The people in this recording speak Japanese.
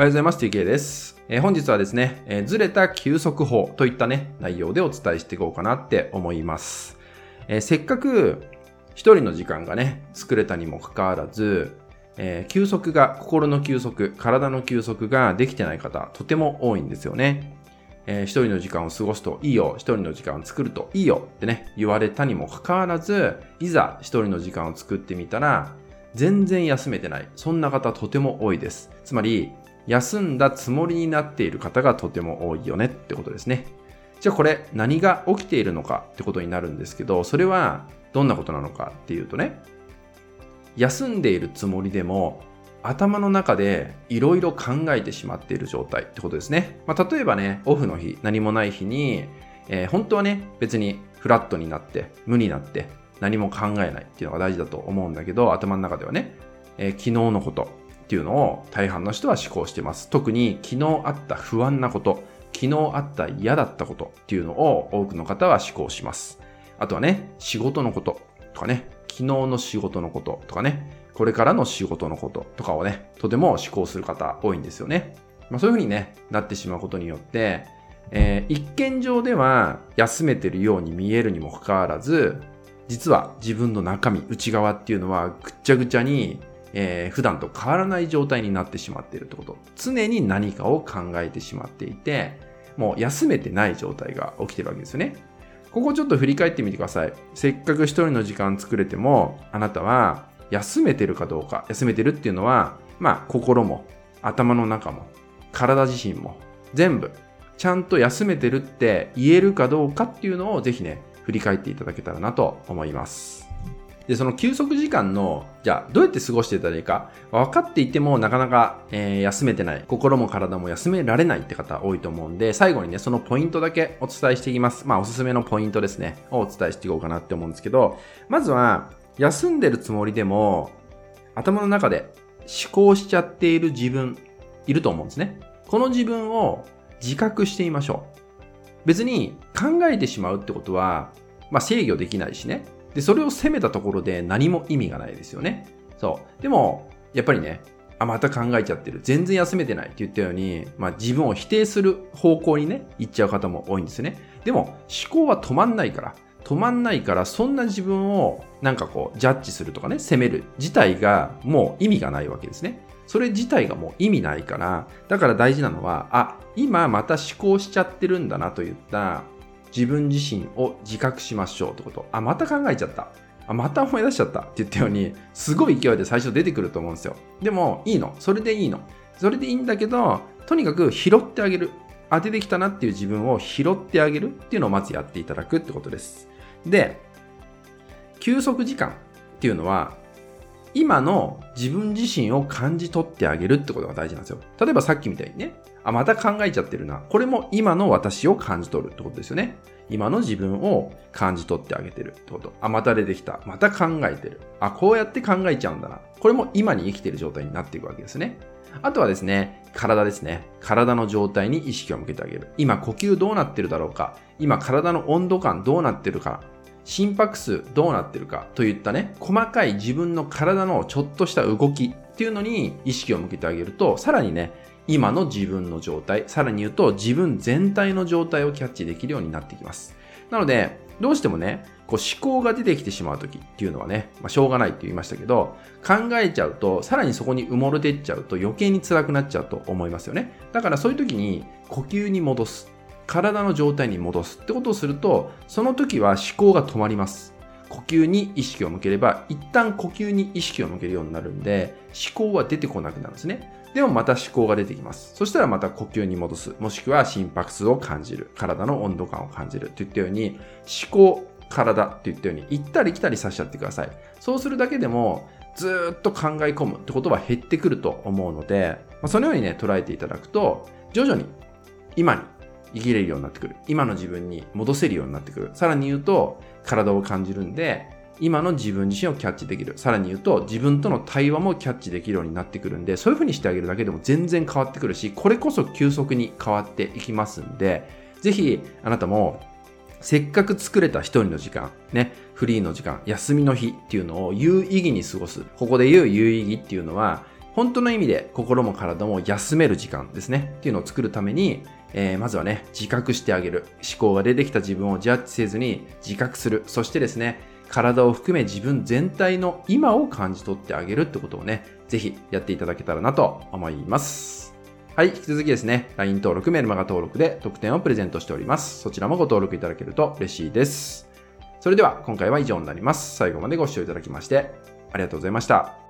おはようございます。TK です。えー、本日はですね、えー、ずれた休息法といったね、内容でお伝えしていこうかなって思います。えー、せっかく一人の時間がね、作れたにもかかわらず、え休息が、心の休息、体の休息ができてない方、とても多いんですよね。えー、一人の時間を過ごすといいよ、一人の時間を作るといいよってね、言われたにもかかわらず、いざ一人の時間を作ってみたら、全然休めてない。そんな方とても多いです。つまり、休んだつもりになっている方がとても多いよねってことですね。じゃあこれ何が起きているのかってことになるんですけど、それはどんなことなのかっていうとね、休んでいるつもりでも頭の中でいろいろ考えてしまっている状態ってことですね。まあ、例えばね、オフの日、何もない日に、えー、本当はね、別にフラットになって、無になって、何も考えないっていうのが大事だと思うんだけど、頭の中ではね、えー、昨日のこと、っていうのを大半の人は思考してます。特に昨日あった不安なこと、昨日あった嫌だったことっていうのを多くの方は思考します。あとはね、仕事のこととかね、昨日の仕事のこととかね、これからの仕事のこととかをね、とても思考する方多いんですよね。まあ、そういうふうにね、なってしまうことによって、えー、一見上では休めてるように見えるにもかかわらず、実は自分の中身、内側っていうのはぐっちゃぐちゃにえー、普段と変わらない状態になってしまっているってこと。常に何かを考えてしまっていて、もう休めてない状態が起きてるわけですよね。ここちょっと振り返ってみてください。せっかく一人の時間作れても、あなたは休めてるかどうか。休めてるっていうのは、まあ心も頭の中も体自身も全部ちゃんと休めてるって言えるかどうかっていうのをぜひね、振り返っていただけたらなと思います。で、その休息時間の、じゃあどうやって過ごしてたらいいか、分かっていてもなかなか、えー、休めてない、心も体も休められないって方多いと思うんで、最後にね、そのポイントだけお伝えしていきます。まあ、おすすめのポイントですね、をお伝えしていこうかなって思うんですけど、まずは、休んでるつもりでも、頭の中で思考しちゃっている自分、いると思うんですね。この自分を自覚してみましょう。別に考えてしまうってことは、まあ制御できないしね。で、それを責めたところで何も意味がないですよね。そう。でも、やっぱりね、あ、また考えちゃってる。全然休めてないって言ったように、まあ自分を否定する方向にね、行っちゃう方も多いんですね。でも、思考は止まんないから。止まんないから、そんな自分をなんかこう、ジャッジするとかね、責める自体がもう意味がないわけですね。それ自体がもう意味ないから、だから大事なのは、あ、今また思考しちゃってるんだなといった自分自身を自覚しましょうってこと。あ、また考えちゃった。あ、また思い出しちゃったって言ったように、すごい勢いで最初出てくると思うんですよ。でも、いいの。それでいいの。それでいいんだけど、とにかく拾ってあげる。あ、出てきたなっていう自分を拾ってあげるっていうのをまずやっていただくってことです。で、休息時間っていうのは、今の自分自身を感じ取ってあげるってことが大事なんですよ。例えばさっきみたいにね、あ、また考えちゃってるな。これも今の私を感じ取るってことですよね。今の自分を感じ取ってあげてるってこと。あ、また出てきた。また考えてる。あ、こうやって考えちゃうんだな。これも今に生きてる状態になっていくわけですね。あとはですね、体ですね。体の状態に意識を向けてあげる。今呼吸どうなってるだろうか。今体の温度感どうなってるか。心拍数どうなってるかといったね、細かい自分の体のちょっとした動きっていうのに意識を向けてあげると、さらにね、今の自分の状態、さらに言うと自分全体の状態をキャッチできるようになってきます。なので、どうしてもね、こう思考が出てきてしまう時っていうのはね、まあ、しょうがないって言いましたけど、考えちゃうと、さらにそこに埋もれてっちゃうと余計に辛くなっちゃうと思いますよね。だからそういう時に呼吸に戻す。体の状態に戻すってことをすると、その時は思考が止まります。呼吸に意識を向ければ、一旦呼吸に意識を向けるようになるんで、思考は出てこなくなるんですね。でもまた思考が出てきます。そしたらまた呼吸に戻す。もしくは心拍数を感じる。体の温度感を感じる。といったように、思考、体って言ったように、行ったり来たりさせちゃってください。そうするだけでも、ずっと考え込むってことは減ってくると思うので、ま、そのようにね、捉えていただくと、徐々に今に生きれるようになってくる。今の自分に戻せるようになってくる。さらに言うと、体を感じるんで、今の自分自身をキャッチできる。さらに言うと、自分との対話もキャッチできるようになってくるんで、そういう風にしてあげるだけでも全然変わってくるし、これこそ急速に変わっていきますんで、ぜひ、あなたも、せっかく作れた一人の時間、ね、フリーの時間、休みの日っていうのを有意義に過ごす。ここで言う有意義っていうのは、本当の意味で心も体も休める時間ですね。っていうのを作るために、えー、まずはね、自覚してあげる。思考が出てきた自分をジャッジせずに自覚する。そしてですね、体を含め自分全体の今を感じ取ってあげるってことをね、ぜひやっていただけたらなと思います。はい、引き続きですね、LINE 登録、メルマガ登録で特典をプレゼントしております。そちらもご登録いただけると嬉しいです。それでは今回は以上になります。最後までご視聴いただきましてありがとうございました。